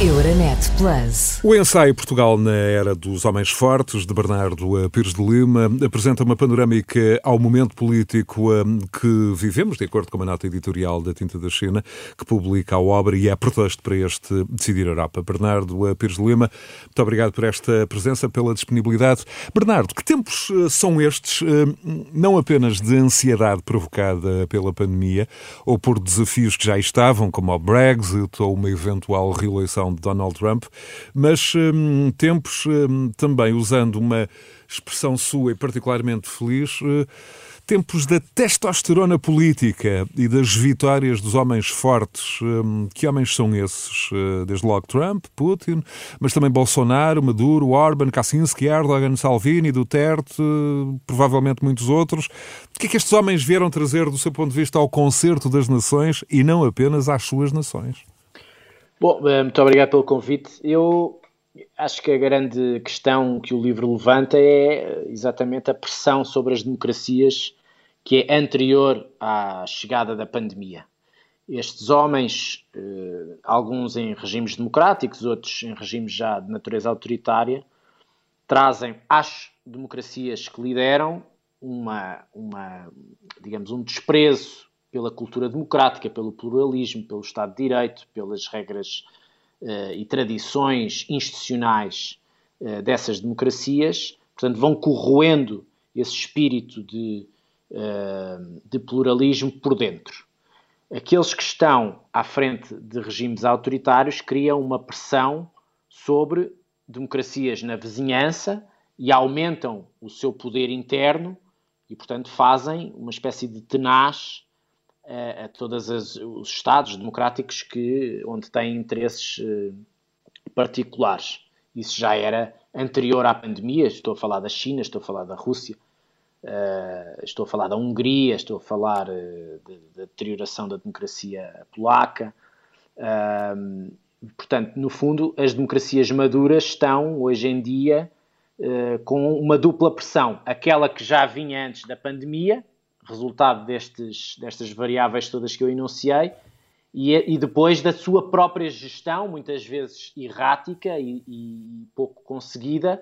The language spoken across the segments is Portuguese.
Euronet Plus. O ensaio Portugal na Era dos Homens Fortes, de Bernardo Pires de Lima, apresenta uma panorâmica ao momento político hum, que vivemos, de acordo com uma nota editorial da Tinta da China, que publica a obra e é pretexto para este Decidir Europa. Bernardo Pires de Lima, muito obrigado por esta presença, pela disponibilidade. Bernardo, que tempos eh, são estes, não apenas de ansiedade provocada pela pandemia ou por desafios que já estavam, como o Brexit ou uma eventual reeleição de Donald Trump, mas hum, tempos hum, também usando uma expressão sua e particularmente feliz. Uh, tempos da testosterona política e das vitórias dos homens fortes. Hum, que homens são esses? Uh, desde logo Trump, Putin, mas também Bolsonaro, Maduro, Orban, Kaczynski, Erdogan, Salvini, Duterte, provavelmente muitos outros. O que é que estes homens vieram trazer do seu ponto de vista ao concerto das nações e não apenas às suas nações? Bom, eh, muito obrigado pelo convite. Eu acho que a grande questão que o livro levanta é eh, exatamente a pressão sobre as democracias que é anterior à chegada da pandemia. Estes homens, eh, alguns em regimes democráticos, outros em regimes já de natureza autoritária, trazem às democracias que lideram uma, uma digamos, um desprezo pela cultura democrática, pelo pluralismo, pelo Estado de Direito, pelas regras uh, e tradições institucionais uh, dessas democracias. Portanto, vão corroendo esse espírito de, uh, de pluralismo por dentro. Aqueles que estão à frente de regimes autoritários criam uma pressão sobre democracias na vizinhança e aumentam o seu poder interno e, portanto, fazem uma espécie de tenaz a, todos os Estados democráticos que, onde têm interesses uh, particulares. Isso já era anterior à pandemia, estou a falar da China, estou a falar da Rússia, uh, estou a falar da Hungria, estou a falar uh, da deterioração da democracia polaca. portanto, no fundo, as democracias maduras estão, hoje em dia, com uma dupla pressão. Aquela que já vinha antes da pandemia, resultado destes, destas variáveis todas que eu enunciei, e, e, depois da sua própria gestão, muitas vezes errática e, e pouco conseguida,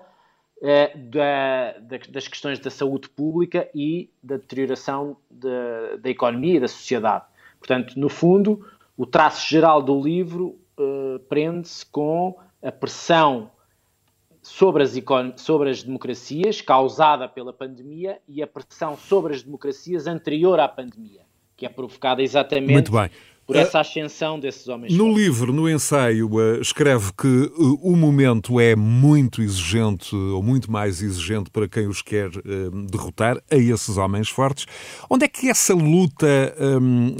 eh, da, da, das questões da saúde pública e da deterioração de, da economia e da sociedade. Portanto, no fundo, o traço geral do livro eh, prende-se com a pressão sobre as, sobre as democracias causada pela pandemia e a pressão sobre as democracias anterior à pandemia, que é provocada exatamente por essa ascensão desses homens. No fortes. livro, no ensaio, uh, escreve que uh, o momento é muito exigente, ou muito mais exigente para quem os quer uh, derrotar, a esses homens fortes. Onde é que essa luta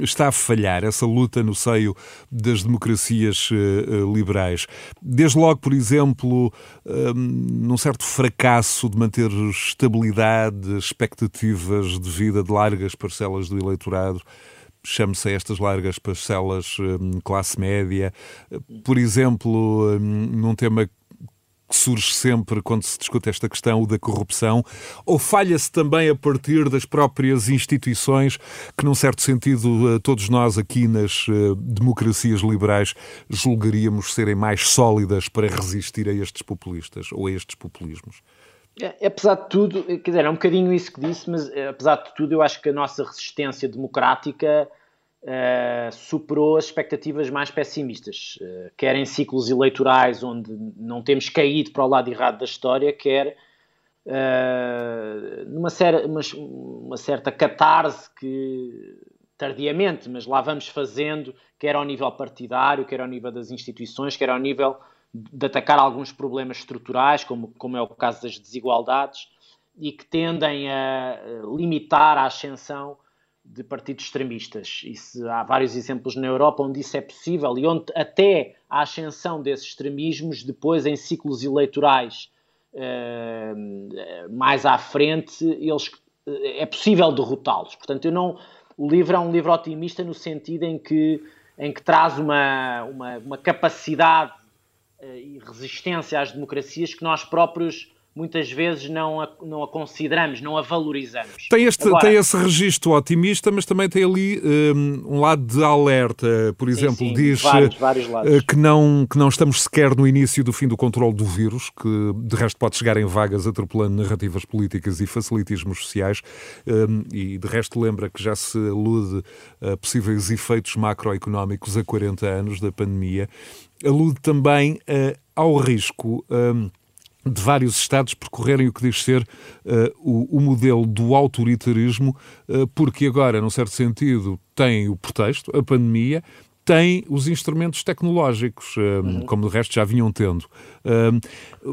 está a falhar, essa luta no seio das democracias liberais? Desde logo, por exemplo, um, num certo fracasso de manter estabilidade, expectativas de vida de largas parcelas do eleitorado chame-se estas largas parcelas hum, classe média. Por exemplo, hum, num tema que surge sempre quando se discute esta questão, da corrupção, ou falha-se também a partir das próprias instituições que, num certo sentido, eh, todos nós aqui nas eh, democracias liberais julgaríamos serem mais sólidas para resistir a estes populistas ou a estes populismos? É, apesar de tudo, quer dizer, é um bocadinho isso que disse, mas eh, apesar de tudo, eu acho que a nossa resistência democrática uh, superou as expectativas mais pessimistas, uh, quer em ciclos eleitorais onde não temos caído para o lado errado da história, quer numa ser, uma, uma certa catarse que tardiamente, mas lá vamos fazendo, quer ao nível partidário, quer ao nível das instituições, quer ao nível de atacar alguns problemas estruturais, como, como é o caso das desigualdades, e que tendem a limitar a ascensão de partidos extremistas. Isso, há vários exemplos na Europa onde isso é possível e onde até a ascensão desses extremismos, depois em ciclos eleitorais uh, mais à frente, eles, é possível derrotá-los. Portanto, eu não, o livro é um livro otimista no sentido em que, em que traz uma, uma, uma capacidade e resistência às democracias que nós próprios muitas vezes não a, não a consideramos, não a valorizamos. Tem, este, Agora, tem esse registro otimista, mas também tem ali um, um lado de alerta. Por exemplo, sim, sim, diz vários, eh, vários que, não, que não estamos sequer no início do fim do controle do vírus, que de resto pode chegar em vagas atropelando narrativas políticas e facilitismos sociais, um, e de resto lembra que já se alude a possíveis efeitos macroeconómicos a 40 anos da pandemia. Alude também uh, ao risco. Um, de vários Estados percorrerem o que diz ser uh, o, o, modelo do autoritarismo, uh, porque agora, num certo sentido, tem o pretexto, a pandemia, tem os instrumentos tecnológicos, uhum. como de resto já vinham tendo.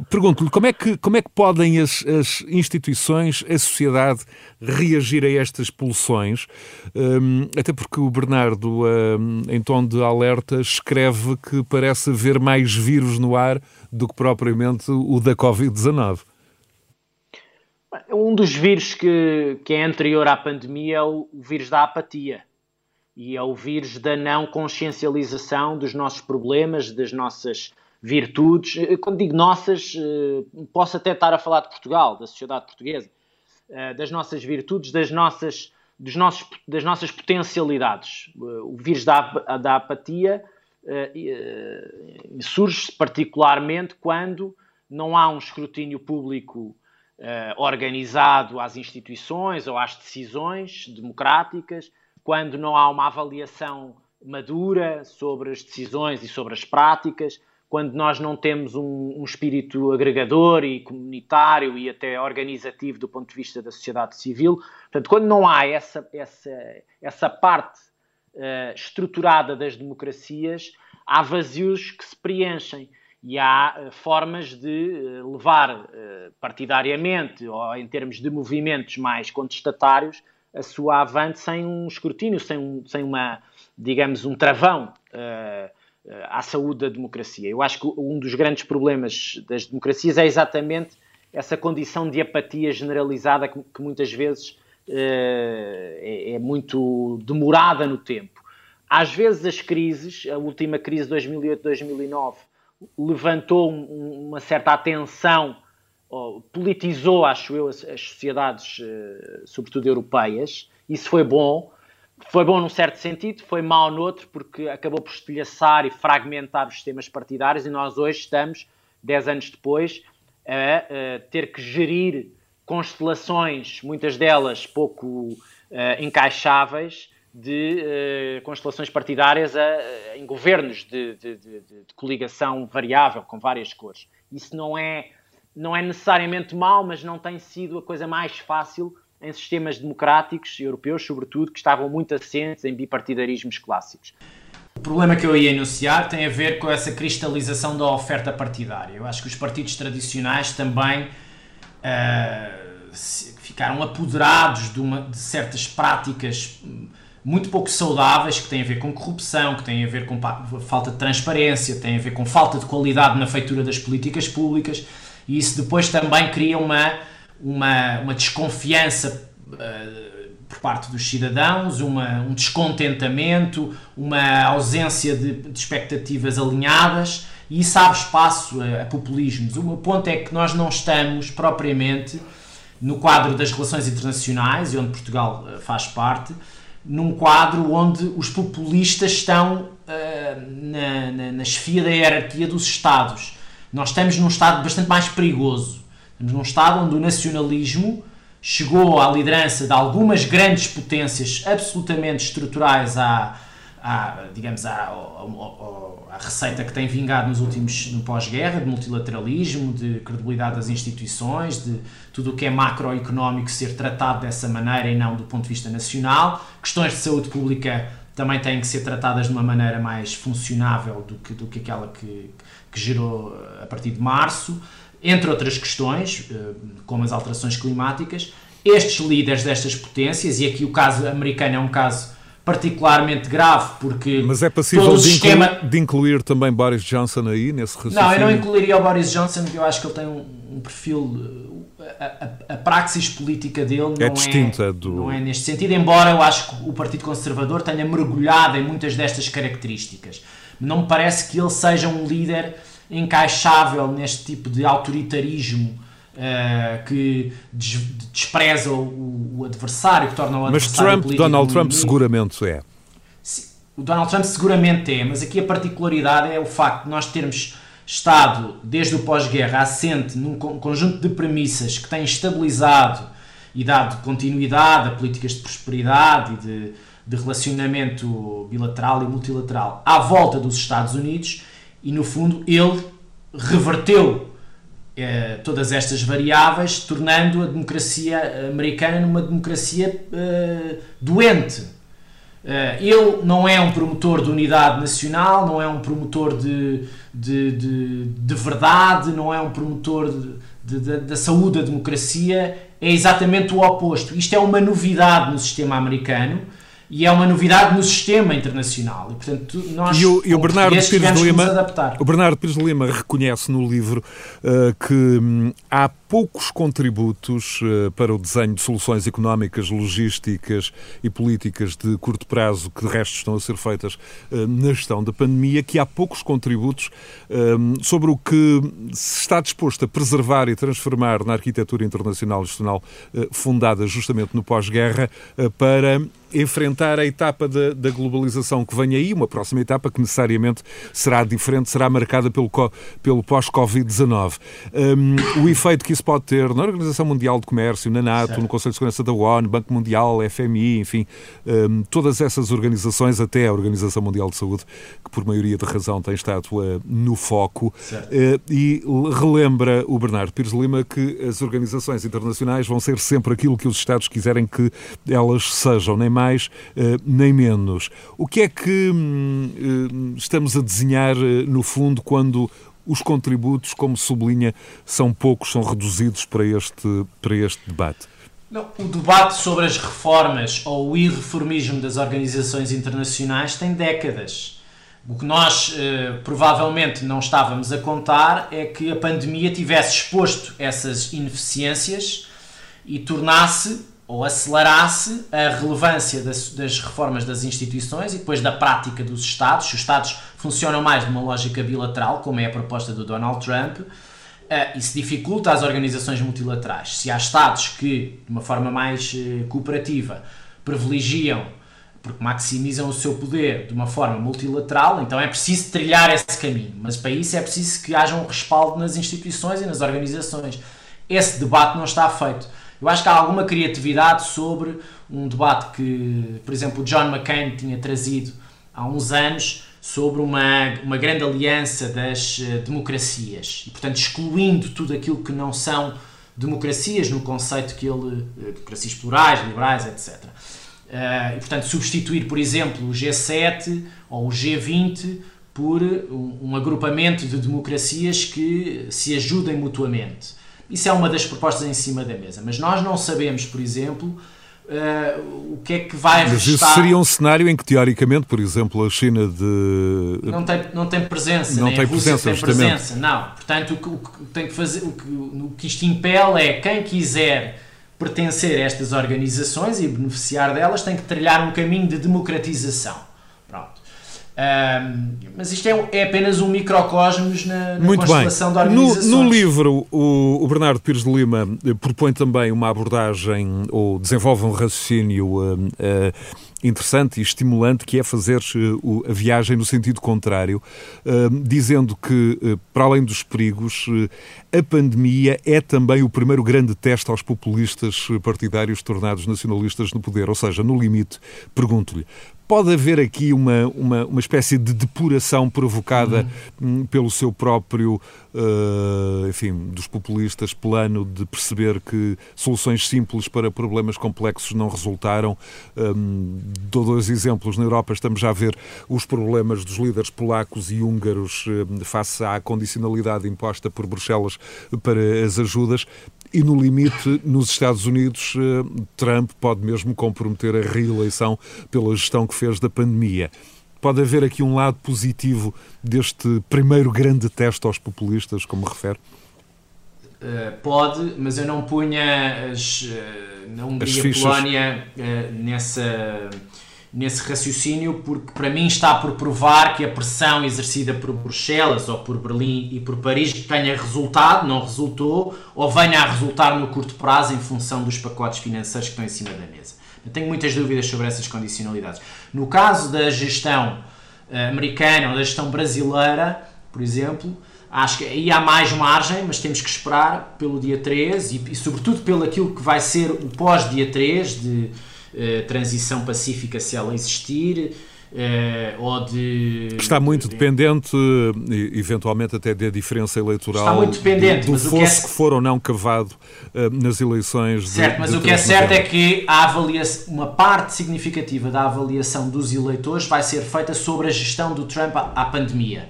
Pergunto-lhe como, é que, como é que podem as, as, instituições, a sociedade, reagir a estas pulsões? Até porque o Bernardo, em tom de alerta, escreve que parece haver mais vírus no ar do que propriamente o da Covid-19. Um dos vírus que, que é anterior à pandemia é o vírus da apatia e é o vírus da não consciencialização dos nossos problemas, das nossas virtudes. Eh, quando digo nossas, eh, posso até estar a falar de Portugal, da sociedade portuguesa, eh, das nossas virtudes, das nossas, dos nossos, das nossas potencialidades. O vírus da, da apatia surge particularmente quando não há um escrutínio público organizado às instituições ou às decisões democráticas quando não há uma avaliação madura sobre as decisões e sobre as práticas, quando nós não temos um, um, espírito agregador e comunitário e até organizativo do ponto de vista da sociedade civil. Portanto, quando não há essa, essa, essa parte uh, estruturada das democracias, há vazios que se preenchem e há uh, formas de uh, levar partidariamente ou em termos de movimentos mais contestatários a sua avante sem um escrutínio, sem, um, sem uma, digamos, um travão uh, à saúde da democracia. Eu acho que um dos grandes problemas das democracias é exatamente essa condição de apatia generalizada que, que muitas vezes uh, é, é, muito demorada no tempo. Às vezes as crises, a última crise de 2008-2009, levantou um, uma certa atenção politizou, acho eu, as, as sociedades, uh, sobretudo europeias. Isso foi bom. Foi bom num certo sentido, foi mau noutro, porque acabou por estilhaçar e fragmentar os sistemas partidários e nós hoje estamos, dez anos depois, a, a ter que gerir constelações, muitas delas pouco uh, encaixáveis, de uh, constelações partidárias a, em governos de, de, de, de, coligação variável, com várias cores. Isso não é não é necessariamente mau, mas não tem sido a coisa mais fácil em sistemas democráticos, europeus sobretudo, que estavam muito assentes em bipartidarismos clássicos. O problema que eu ia enunciar tem a ver com essa cristalização da oferta partidária. Eu acho que os partidos tradicionais também uh, ficaram apoderados de, uma, de certas práticas muito pouco saudáveis que têm a ver com corrupção, que têm a ver com falta de transparência, têm a ver com falta de qualidade na feitura das políticas públicas e isso depois também cria uma, uma, uma desconfiança uh, por parte dos cidadãos, uma, um descontentamento, uma ausência de, de expectativas alinhadas e isso abre espaço a, a populismos. O meu ponto é que nós não estamos propriamente no quadro das relações internacionais, e onde Portugal uh, faz parte, num quadro onde os populistas estão uh, na, na, na da hierarquia dos Estados. Nós estamos num estado bastante mais perigoso. Estamos num estado onde o nacionalismo chegou à liderança de algumas grandes potências absolutamente estruturais à, à digamos, à, à, à, receita que tem vingado nos últimos, no pós-guerra, de multilateralismo, de credibilidade das instituições, de tudo o que é macroeconómico ser tratado dessa maneira e não do ponto de vista nacional. Questões de saúde pública também têm que ser tratadas de uma maneira mais funcionável do que, do que aquela que, que gerou eh, a partir de março, entre outras questões, eh, como as alterações climáticas. Estes líderes destas potências, e aqui o caso americano é um caso particularmente grave, porque. Mas é possível de, sistema... incluir, de, incluir, também Boris Johnson aí, nesse raciocínio? Não, eu não incluiria o Boris Johnson, porque eu acho que ele tem um, um perfil a, a, a, praxis política dele é não é, distinta do... não é neste sentido, embora eu acho que o Partido Conservador tenha mergulhado em muitas destas características. Não me parece que ele seja um líder encaixável neste tipo de autoritarismo uh, que des despreza o, o, adversário, que torna o mas adversário Mas Trump, Donald Trump seguramente é. O Donald Trump seguramente é, mas aqui a particularidade é o facto de nós termos estado, desde o pós-guerra, assente num conjunto de premissas que tem estabilizado e dado continuidade a políticas de prosperidade e de, de relacionamento bilateral e multilateral à volta dos Estados Unidos e, no fundo, ele reverteu eh, todas estas variáveis, tornando a democracia americana numa democracia eh, doente. Uh, ele não é um promotor de unidade nacional, não é um promotor de, de, de, de verdade, não é um promotor da saúde da democracia, é exatamente o oposto. Isto é uma novidade no sistema americano e é uma novidade no sistema internacional. E, portanto, nós, e o, e o Bernardo Pires de Lima, adaptar. O Bernardo Pires de Lima reconhece no livro uh, que hum, há poucos contributos uh, para o desenho de soluções económicas, logísticas e políticas de curto prazo que de resto estão a ser feitas uh, na gestão da pandemia, que há poucos contributos hum, sobre o que se está disposto a preservar e transformar na arquitetura internacional e nacional fundada justamente no pós-guerra para enfrentar a etapa da, da, globalização que vem aí, uma próxima etapa que necessariamente será diferente, será marcada pelo, pelo pós-Covid-19. Um, o efeito que isso pode ter na Organização Mundial de Comércio, na NATO, certo. no Conselho de Segurança da ONU, Banco Mundial, FMI, enfim, um, todas essas organizações, até a Organização Mundial de Saúde, que por maioria de razão tem estado uh, no foco, uh, e relembra o Bernardo Pires Lima que as organizações internacionais vão ser sempre aquilo que os Estados quiserem que elas sejam, nem mais mais uh, nem menos. O que é que uh, estamos a desenhar, uh, no fundo, quando os contributos, como sublinha, são poucos, são reduzidos para este, para este debate? O debate sobre as reformas ou o irreformismo das organizações internacionais tem décadas. O que nós eh, provavelmente não estávamos a contar é que a pandemia tivesse exposto essas ineficiências e tornasse ou acelerasse a relevância das, das, reformas das instituições e depois da prática dos Estados. Os Estados funcionam mais numa lógica bilateral, como é a proposta do Donald Trump, uh, isso dificulta as organizações multilaterais. Se há Estados que, de uma forma mais uh, cooperativa, privilegiam, porque maximizam o seu poder de uma forma multilateral, então é preciso trilhar esse caminho. Mas para isso é preciso que haja um respaldo nas instituições e nas organizações. Esse debate não está feito. Eu acho que há alguma criatividade sobre um debate que, por exemplo, o John McCain tinha trazido há uns anos sobre uma, uma grande aliança das uh, democracias e, portanto, excluindo tudo aquilo que não são democracias no conceito que ele, uh, democracias plurais, liberais, etc. Eh, e, portanto, substituir, por exemplo, o G7 ou o G20 por um agrupamento de democracias que se ajudem mutuamente. Isso é uma das propostas em cima da mesa. Mas nós não sabemos, por exemplo, Uh, o que é que vai Mas isso seria um cenário em que, teoricamente, por exemplo, a China de... Não tem, não tem presença, não tem presença, tem presença, não. Portanto, o que, o que, tem que fazer, o que, o que isto impele é quem quiser pertencer a estas organizações e beneficiar delas tem que trilhar um caminho de democratização. Um, mas isto é, é, apenas um microcosmos na, na Muito constelação bem. da organização. No, no, livro, o, o, Bernardo Pires de Lima eh, propõe também uma abordagem, ou desenvolve um raciocínio uh, uh, interessante e estimulante, que é fazer uh, a viagem no sentido contrário, dizendo que, para além dos perigos, a pandemia é também o primeiro grande teste aos populistas partidários tornados nacionalistas no poder. Ou seja, no limite, pergunto-lhe, Pode haver aqui uma, uma, uma espécie de depuração provocada uhum. pelo seu próprio, uh, enfim, dos populistas, plano de perceber que soluções simples para problemas complexos não resultaram. Um, dou dois exemplos. Na Europa estamos já a ver os problemas dos líderes polacos e húngaros uh, face à condicionalidade imposta por Bruxelas para as ajudas. E no limite, nos Estados Unidos, eh, Trump pode mesmo comprometer a reeleição pela gestão que fez da pandemia. Pode haver aqui um lado positivo deste primeiro grande teste aos populistas, como refere? Uh, pode, mas eu não punha as, uh, na Hungria e Polónia uh, nessa, nesse raciocínio, porque para mim está por provar que a pressão exercida por Bruxelas ou por Berlim e por Paris tenha resultado, não resultou, ou venha a resultar no curto prazo em função dos pacotes financeiros que estão em cima da mesa. Eu tenho muitas dúvidas sobre essas condicionalidades. No caso da gestão uh, americana ou da gestão brasileira, por exemplo, acho que aí há mais margem, mas temos que esperar pelo dia 13 e, e sobretudo pelo aquilo que vai ser o pós-dia 3 de eh, transição pacífica se ela existir. Uh, ou de. Está muito de, dependente, eventualmente até da diferença eleitoral. Está muito dependente. Do, do fosso que, é... que, for ou não cavado uh, nas eleições. Certo, de, mas o que é certo é que a avaliação, uma parte significativa da avaliação dos eleitores vai ser feita sobre a gestão do Trump à pandemia.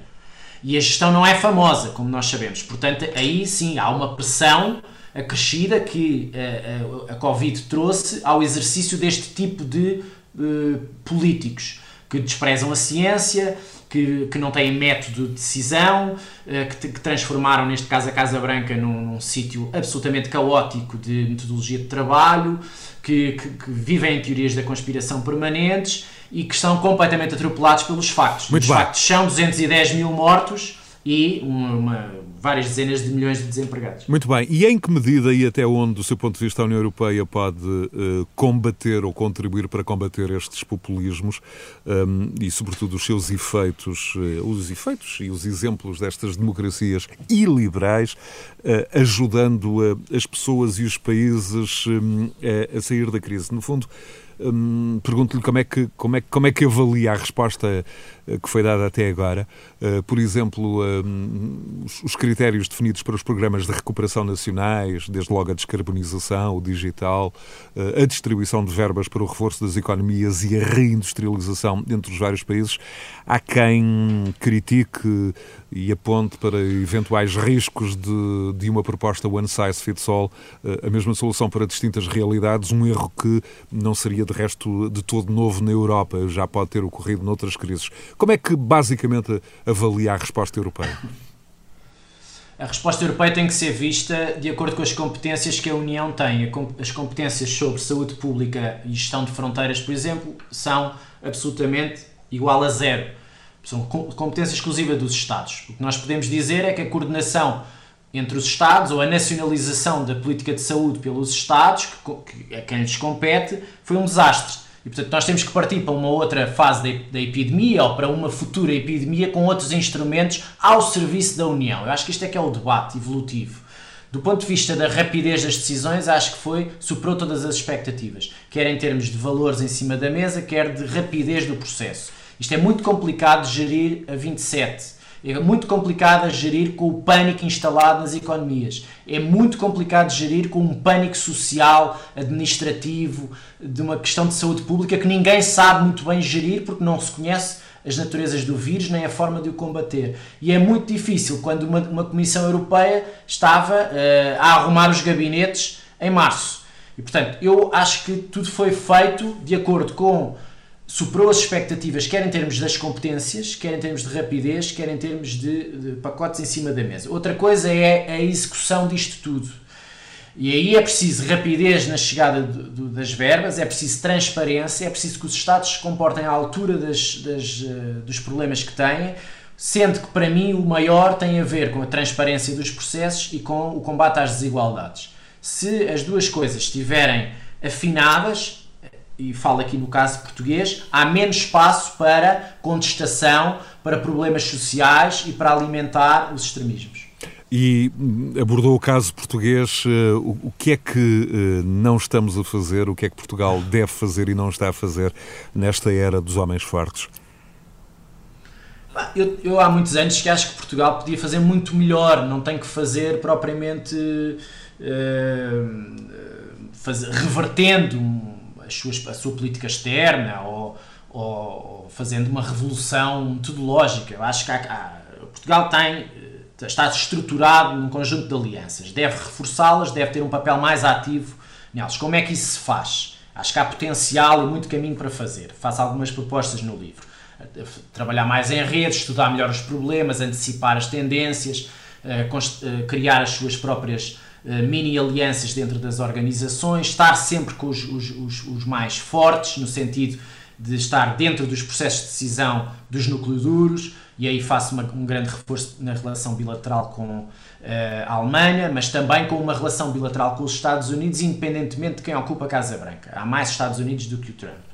E a gestão não é famosa, como nós sabemos. Portanto, aí sim há uma pressão acrescida que a, eh, a, eh, a Covid trouxe ao exercício deste tipo de uh, políticos que desprezam a ciência, que, que não têm método de decisão, uh, que, que, transformaram, neste caso, a Casa Branca num, num sítio absolutamente caótico de metodologia de trabalho, que, que, vivem em teorias da conspiração permanentes e que estão completamente atropelados pelos factos. Muito Os bem. factos são 210 mil mortos e uma, uma, várias dezenas de milhões de desempregados. Muito bem. E em que medida e até onde, do seu ponto de vista, a União Europeia pode uh, combater ou contribuir para combater estes populismos um, e, sobretudo, os seus efeitos, uh, os efeitos e os exemplos destas democracias iliberais, uh, ajudando as pessoas e os países um, a, a sair da crise? No fundo, Pergunto-lhe como, é que, como, é, como é que avalia a resposta eh, que foi dada até agora. Uh, por exemplo, um, os, os, critérios definidos para os programas de recuperação nacionais, desde logo a descarbonização, o digital, a distribuição de verbas para o reforço das economias e a reindustrialização entre os vários países. Há quem critique e aponte para eventuais riscos de, de uma proposta one size fits all, a mesma solução para distintas realidades, um erro que não seria de resto de todo novo na Europa, já pode ter ocorrido noutras crises. Como é que basicamente avalia a resposta europeia? A resposta europeia tem que ser vista de acordo com as competências que a União tem. As competências sobre saúde pública e gestão de fronteiras, por exemplo, são absolutamente igual a zero. São competência exclusiva dos Estados. O que nós podemos dizer é que a coordenação entre os Estados ou a nacionalização da política de saúde pelos Estados, que, a quem lhes compete, foi um desastre. E portanto nós temos que partir para uma outra fase da epidemia ou para uma futura epidemia com outros instrumentos ao serviço da União. Eu acho que isto é que é o debate evolutivo. Do ponto de vista da rapidez das decisões, acho que foi, superou todas as expectativas, quer em termos de valores em cima da mesa, quer de rapidez do processo. Isto é muito complicado de gerir a 27 é muito complicado a gerir com o pânico instalado nas economias. É muito complicado gerir com um pânico social, administrativo, de uma questão de saúde pública que ninguém sabe muito bem gerir porque não se conhece as naturezas do vírus nem a forma de o combater. E é muito difícil quando uma, uma Comissão Europeia estava uh, a arrumar os gabinetes em março. E portanto, eu acho que tudo foi feito de acordo com superou as expectativas, quer em termos das competências, quer em termos de rapidez, quer em termos de, de pacotes em cima da mesa. Outra coisa é a execução disto tudo. E aí é preciso rapidez na chegada do, do, das verbas, é preciso transparência, é preciso que os Estados se comportem à altura das, das, uh, dos problemas que têm, sendo que para mim o maior tem a ver com a transparência dos processos e com o combate às desigualdades. Se as duas coisas estiverem afinadas, e falo aqui no caso português, há menos espaço para contestação, para problemas sociais e para alimentar os extremismos. E hum, abordou o caso português. Eh, o que é que eh, não estamos a fazer? O que é que Portugal deve fazer e não está a fazer nesta era dos homens fortes? Eu, eu, há muitos anos que acho que Portugal podia fazer muito melhor, não tem que fazer propriamente uh, fazer, revertendo suas, a sua política externa ou, ou, fazendo uma revolução metodológica. Eu acho que há, há, Portugal tem, eh, está estruturado num conjunto de alianças, deve reforçá-las, deve ter um papel mais ativo nelas. Como é que isso se faz? Acho que há potencial e muito caminho para fazer. Faço algumas propostas no livro. Trabalhar mais em redes, estudar melhor os problemas, antecipar as tendências, eh, eh, criar as suas próprias eh, mini alianças dentro das organizações, estar sempre com os, os, os, os mais fortes, no sentido de estar dentro dos processos de decisão dos núcleos duros, e aí faço uma, um grande reforço na relação bilateral com uh, a Alemanha, mas também com uma relação bilateral com os Estados Unidos, independentemente de quem ocupa a Casa Branca. Há mais Estados Unidos do que o Trump.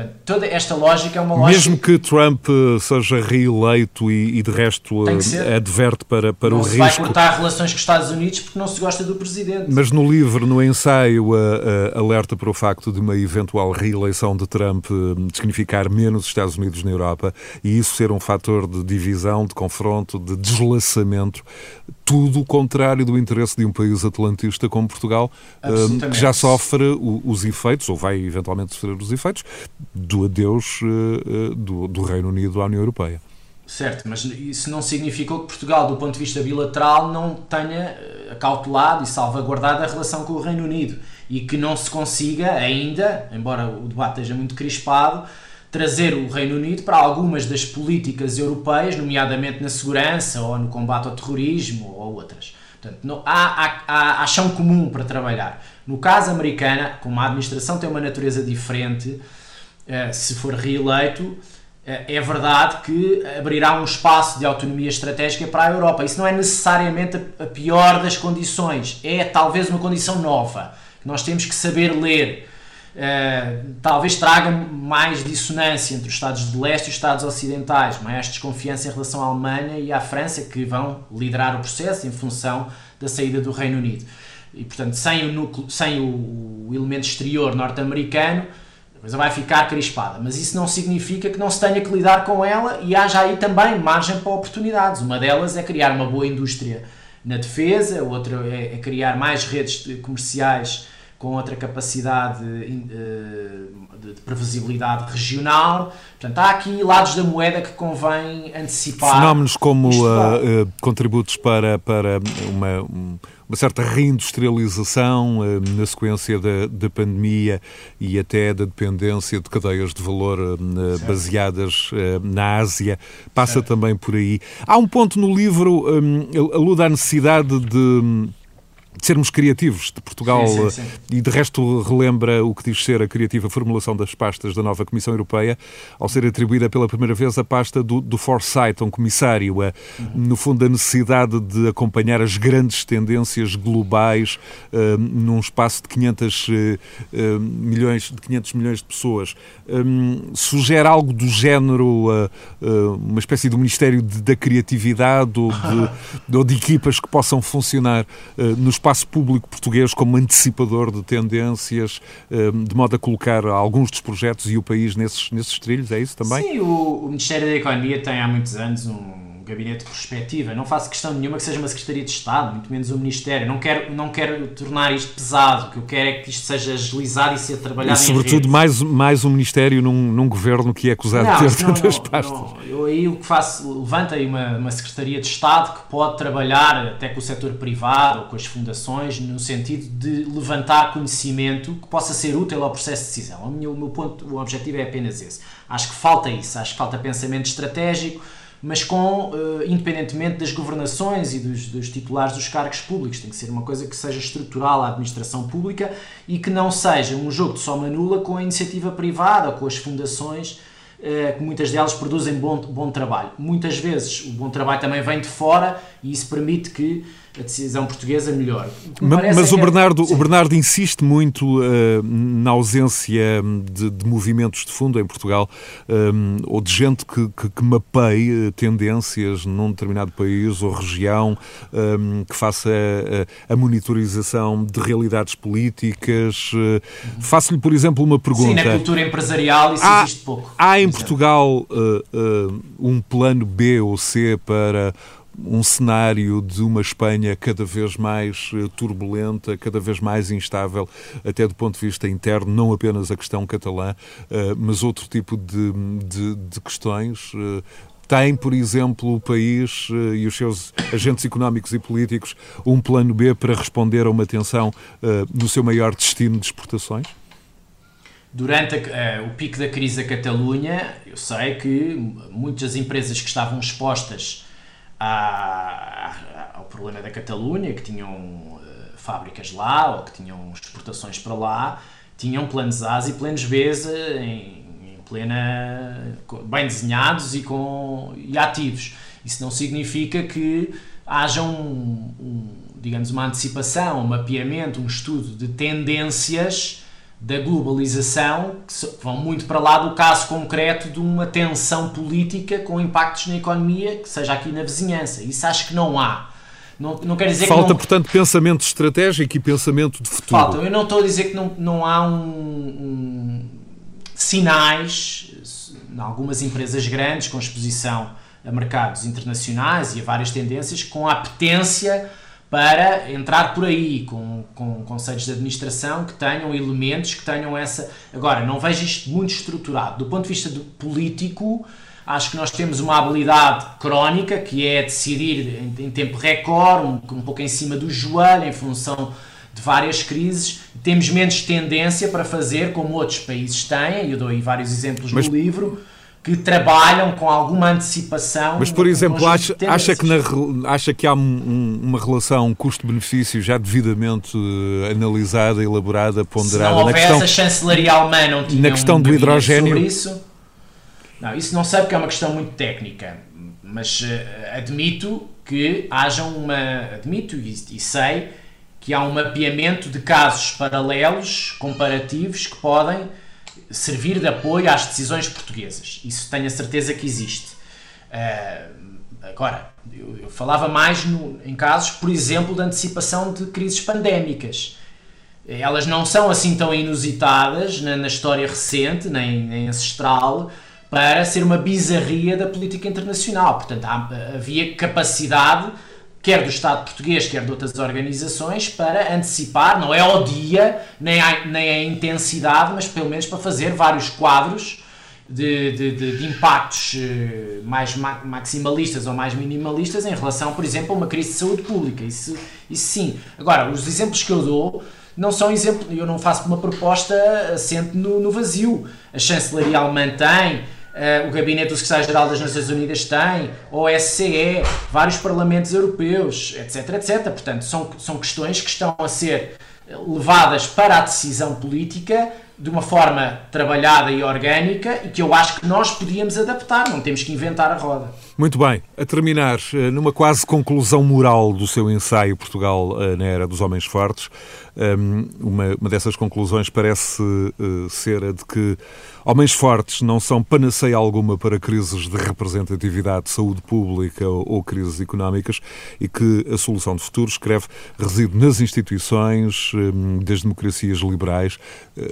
Portanto, toda esta lógica é uma lógica. Mesmo que Trump eh, seja reeleito e, e de resto eh, adverte para, para não o se risco. vai cortar relações com os Estados Unidos porque não se gosta do presidente. Mas no livro, no ensaio, uh, uh, alerta para o facto de uma eventual reeleição de Trump uh, significar menos Estados Unidos na Europa e isso ser um fator de divisão, de confronto, de deslaçamento. Tudo o contrário do interesse de um país atlantista como Portugal, que já sofre os efeitos, ou vai eventualmente sofrer os efeitos, do adeus do, do Reino Unido à União Europeia. Certo, mas isso não significou que Portugal, do ponto de vista bilateral, não tenha acautelado e salvaguardado a relação com o Reino Unido e que não se consiga ainda, embora o debate esteja muito crispado, trazer o Reino Unido para algumas das políticas europeias, nomeadamente na segurança ou no combate ao terrorismo ou outras. Portanto, não, há, há, há, chão comum para trabalhar. No caso americano, como a administração tem uma natureza diferente, se for reeleito, é verdade que abrirá um espaço de autonomia estratégica para a Europa. Isso não é necessariamente a pior das condições, é talvez uma condição nova. Nós temos que saber ler. Talvez traga mais dissonância entre os Estados de Leste e os Estados Ocidentais, mais desconfiança em relação à Alemanha e à França, que vão liderar o processo em função da saída do Reino Unido. E, portanto, sem o, núcleo, sem o, o elemento exterior norte-americano, a coisa vai ficar crispada, mas isso não significa que não se tenha que lidar com ela e haja aí também margem para oportunidades. Uma delas é criar uma boa indústria na defesa, outra é, criar mais redes comerciais com outra capacidade de, previsibilidade regional. Portanto, há aqui lados da moeda que convém antecipar. Fenómenos como uh, uh, contributos para, para uma, uma certa reindustrialização uh, na sequência da, da pandemia e até da dependência de cadeias de valor baseadas na Ásia, passa certo. também por aí. Há um ponto no livro, um, aluda à necessidade de de sermos criativos de Portugal sim, sim, sim. e de resto relembra o que diz ser a criativa formulação das pastas da nova Comissão Europeia ao ser atribuída pela primeira vez a pasta do, do Foresight, um comissário, a, uhum. no fundo a necessidade de acompanhar as grandes tendências globais uh, num espaço de 500 uh, uh, milhões de 500 milhões de pessoas. Um, sugere algo do género uma espécie de Ministério de, da Criatividade ou de, ou de equipas que possam funcionar nos espaço público português como antecipador de tendências, eh, de modo a colocar alguns dos projetos e o país nesses, nesses trilhos, é isso também? Sim, o, o Ministério da Economia tem há muitos anos um gabinete de perspectiva. Não faço questão nenhuma que seja uma Secretaria de Estado, muito menos um Ministério. Não quero, não quero tornar isto pesado. O que eu quero é que isto seja agilizado e seja trabalhado e, sobretudo, mais, mais um Ministério num, num governo que é acusado não, de ter tantas pastas. Não, eu aí o que faço, levanto aí uma, uma Secretaria de Estado que pode trabalhar até com o setor privado ou com as fundações no sentido de levantar conhecimento que possa ser útil ao processo de decisão. O meu, o meu ponto, o objetivo é apenas esse. Acho que falta isso, acho que falta pensamento estratégico, mas com, uh, independentemente das governações e dos, dos, titulares dos cargos públicos. Tem que ser uma coisa que seja estrutural à administração pública e que não seja um jogo de soma nula com a iniciativa privada, com as fundações, uh, que muitas delas produzem bom, bom trabalho. Muitas vezes o bom trabalho também vem de fora e isso permite que a decisão portuguesa melhor. Mas, mas o, é Bernardo, o Bernardo insiste muito uh, na ausência de, de, movimentos de fundo em Portugal um, eh, ou de gente que, que, que mapeie tendências num determinado país ou região, um, que faça a, a, monitorização de realidades políticas. Uh, Faço-lhe, por exemplo, uma pergunta. Sim, na cultura empresarial isso há, existe pouco. Há em Portugal uh, um plano B ou C para um cenário de uma Espanha cada vez mais eh, turbulenta, cada vez mais instável, até do ponto de vista interno, não apenas a questão catalã, eh, mas outro tipo de, de, de questões. Eh, tem, por exemplo, o país e os seus agentes económicos e políticos um plano B para responder a uma tensão no seu maior destino de exportações? Durante a, o pico da crise da Catalunha, eu sei que muitas empresas que estavam expostas à, ao problema da Catalunha, que tinham uh, fábricas lá ou que tinham exportações para lá, tinham planos A e planos B em, em plena, bem desenhados e, com, e ativos. Isso não significa que haja um, um, digamos, uma antecipação, um mapeamento, um estudo de tendências da globalização que vão muito para lá do caso concreto de uma tensão política com impactos na economia, que seja aqui na vizinhança. Isso acho que não há. Não, não quer dizer Falta, que não... portanto, pensamento estratégico e pensamento de futuro. Falta. Eu não estou a dizer que não, não há um, um sinais em algumas empresas grandes com exposição a mercados internacionais e a várias tendências com a apetência para entrar por aí com, com conselhos de administração que tenham elementos que tenham essa. Agora, não vejo isto muito estruturado. Do ponto de vista do político, acho que nós temos uma habilidade crónica que é decidir em, em tempo recorde, um, um pouco em cima do joelho, em função de várias crises. Temos menos tendência para fazer como outros países têm, eu dou aí vários exemplos Mas... no livro que trabalham com alguma antecipação. Mas, por exemplo, acha, acha, que na, acha que há um, uma relação custo-benefício já devidamente uh, analisada, elaborada, ponderada? Se não houvesse na questão, a chancelaria alemã não tinha na questão um do hidrogênio. Isso? Não, isso não sei porque é uma questão muito técnica, mas uh, admito que haja uma. Admito e, e sei que há um mapeamento de casos paralelos, comparativos, que podem servir de apoio às decisões portuguesas. Isso tenho a certeza que existe. Uh, agora, eu, eu, falava mais no, em casos, por exemplo, de antecipação de crises pandémicas. Elas não são assim tão inusitadas na, na história recente, nem, nem, ancestral, para ser uma bizarria da política internacional. Portanto, há, havia capacidade quer do Estado português, quer de outras organizações, para antecipar, não é ao dia, nem a, nem intensidade, mas pelo menos para fazer vários quadros de, de, de, de impactos eh, mais maximalistas ou mais minimalistas em relação, por exemplo, a uma crise de saúde pública. Isso, isso sim. Agora, os exemplos que eu dou não são exemplos, eu não faço uma proposta assente no, no vazio. A chancelaria alemã tem, Uh, o Gabinete do Secretário-Geral das Nações Unidas tem, OSCE, vários parlamentos europeus, etc, etc. Portanto, são, são questões que estão a ser levadas para a decisão política de uma forma trabalhada e orgânica e que eu acho que nós podíamos adaptar, não temos que inventar a roda. Muito bem, a terminar, eh, numa quase conclusão moral do seu ensaio Portugal eh, na Era dos Homens Fortes, ehm, uma, dessas conclusões parece eh, ser a de que homens fortes não são panaceia alguma para crises de representatividade, de saúde pública ou, crises económicas e que a solução de futuro, escreve, reside nas instituições, ehm, das democracias liberais,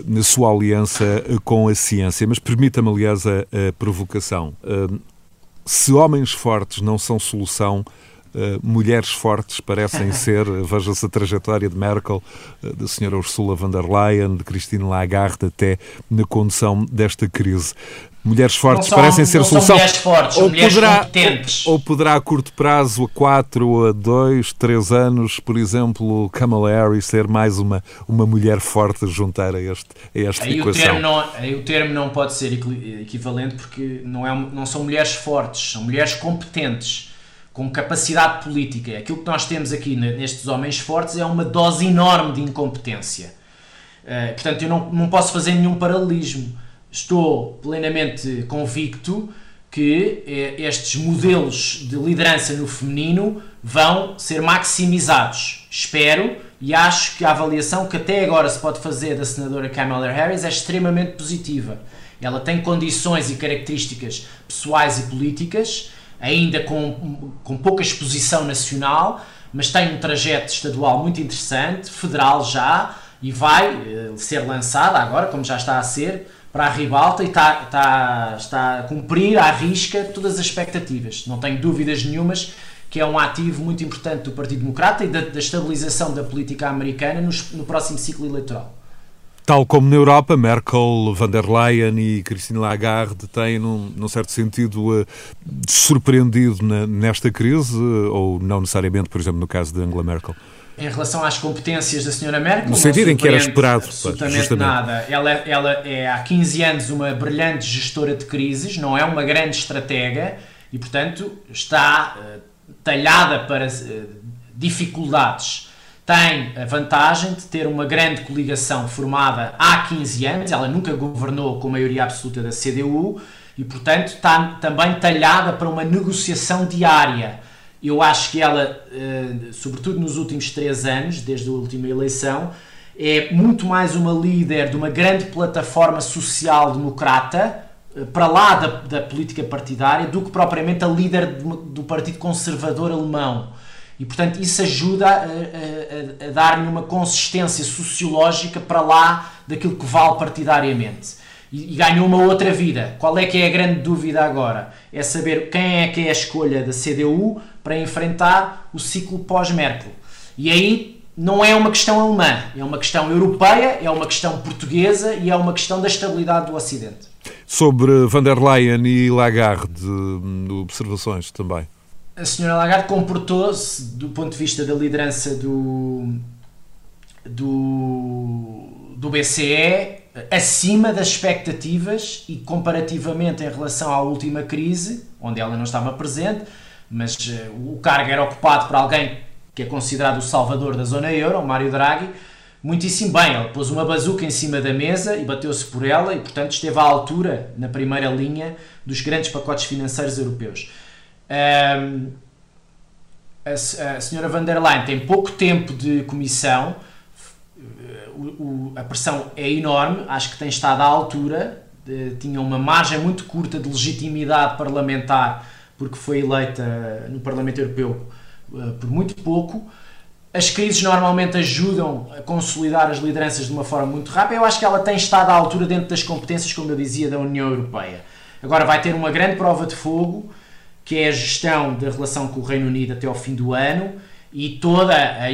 na sua aliança com a ciência. Mas permita-me, aliás, a, a provocação. Se homens fortes não são solução, Uh, mulheres fortes parecem ser, veja-se a trajetória de Merkel, uh, da senhora Ursula von der Leyen, de Christine Lagarde, até na condução desta crise. Mulheres fortes são, parecem ser solução. mulheres fortes, ou mulheres poderá, competentes. Ou, ou, poderá a curto prazo, a 4, a 2, 3 anos, por exemplo, Kamala Harris ser mais uma, uma mulher forte a juntar a, este, a esta aí equação. O termo não, aí o termo não pode ser equivalente porque não, é, não são mulheres fortes, são mulheres competentes, com capacidade política. Aquilo que nós temos aqui nestes homens fortes é uma dose enorme de incompetência. Uh, portanto, eu não, não posso fazer nenhum paralelismo estou plenamente convicto que eh, estes modelos de liderança no feminino vão ser maximizados. Espero e acho que a avaliação que até agora se pode fazer da senadora Kamala Harris é extremamente positiva. Ela tem condições e características pessoais e políticas, ainda com, com pouca exposição nacional, mas tem um trajeto estadual muito interessante, federal já, e vai uh, ser lançada agora, como já está a ser, para a ribalta e está, está, está a cumprir à risca todas as expectativas. Não tenho dúvidas nenhumas que é um ativo muito importante do Partido Democrata e da, da estabilização da política americana no, no, próximo ciclo eleitoral. Tal como na Europa, Merkel, van der Leyen e Christine Lagarde têm, num, num certo sentido, uh, surpreendido na, nesta crise, uh, ou não necessariamente, por exemplo, no caso de Angela Merkel? Em relação às competências da senhora Merkel. No sentido em que era esperado. Absolutamente justamente. nada. Ela, ela é há 15 anos uma brilhante gestora de crises, não é uma grande estratega e, portanto, está uh, talhada para uh, dificuldades. tem a vantagem de ter uma grande coligação formada há 15 anos, ela nunca governou com maioria absoluta da CDU e, portanto, está também talhada para uma negociação diária. Eu acho que ela, eh, sobretudo nos últimos três anos, desde a última eleição, é muito mais uma líder de uma grande plataforma social-democrata, eh, para lá da, da, política partidária, do que propriamente a líder do Partido Conservador Alemão. E, portanto, isso ajuda a, a, a dar-lhe uma consistência sociológica para lá daquilo que vale partidariamente. E, ganhou uma outra vida. Qual é que é a grande dúvida agora? É saber quem é que é a escolha da CDU para enfrentar o ciclo pós-Merkel. E aí não é uma questão alemã, é uma questão europeia, é uma questão portuguesa e é uma questão da estabilidade do Ocidente. Sobre van der Leyen e Lagarde, observações também a senhora Lagarde comportou-se do ponto de vista da liderança do, do, do BCE acima das expectativas e comparativamente em relação à última crise, onde ela não estava presente, mas uh, o cargo era ocupado por alguém que é considerado o salvador da zona euro, o Mário Draghi, muitíssimo bem. Ele pôs uma bazuca em cima da mesa e bateu-se por ela e, portanto, esteve à altura, na primeira linha, dos grandes pacotes financeiros europeus. Um, a, a senhora van der Leyen tem pouco tempo de comissão, o, o, a pressão é enorme, acho que tem estado à altura, de, tinha uma margem muito curta de legitimidade parlamentar, porque foi eleita no Parlamento Europeu uh, por muito pouco. As crises normalmente ajudam a consolidar as lideranças de uma forma muito rápida. Eu acho que ela tem estado à altura dentro das competências, como eu dizia, da União Europeia. Agora vai ter uma grande prova de fogo que é a gestão da relação com o Reino Unido até ao fim do ano e toda a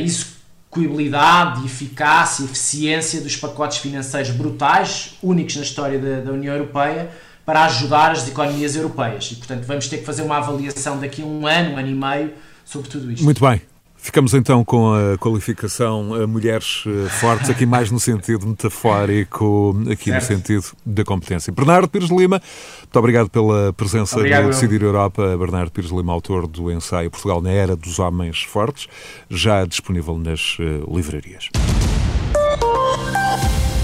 execuibilidade, eficácia eficiência dos pacotes financeiros brutais, únicos na história da, da União Europeia, para ajudar as economias europeias. E, portanto, vamos ter que fazer uma avaliação daqui a um ano, um ano e meio, sobre tudo isto. Muito bem. Ficamos então com a qualificação a mulheres eh, fortes, aqui mais no sentido metafórico, aqui certo. no sentido da competência. Bernardo Pires Lima, muito obrigado pela presença obrigado, no Decidir Europa. Bernardo Pires Lima, autor do ensaio Portugal na Era dos Homens Fortes, já disponível nas uh, livrarias.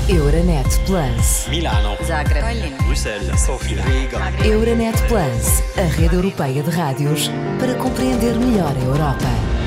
Euronet Plus. Milano. Zagreb. Bruxelas. Sofia. Riga. Euronet Plus, a rede europeia de rádios para compreender melhor a Europa.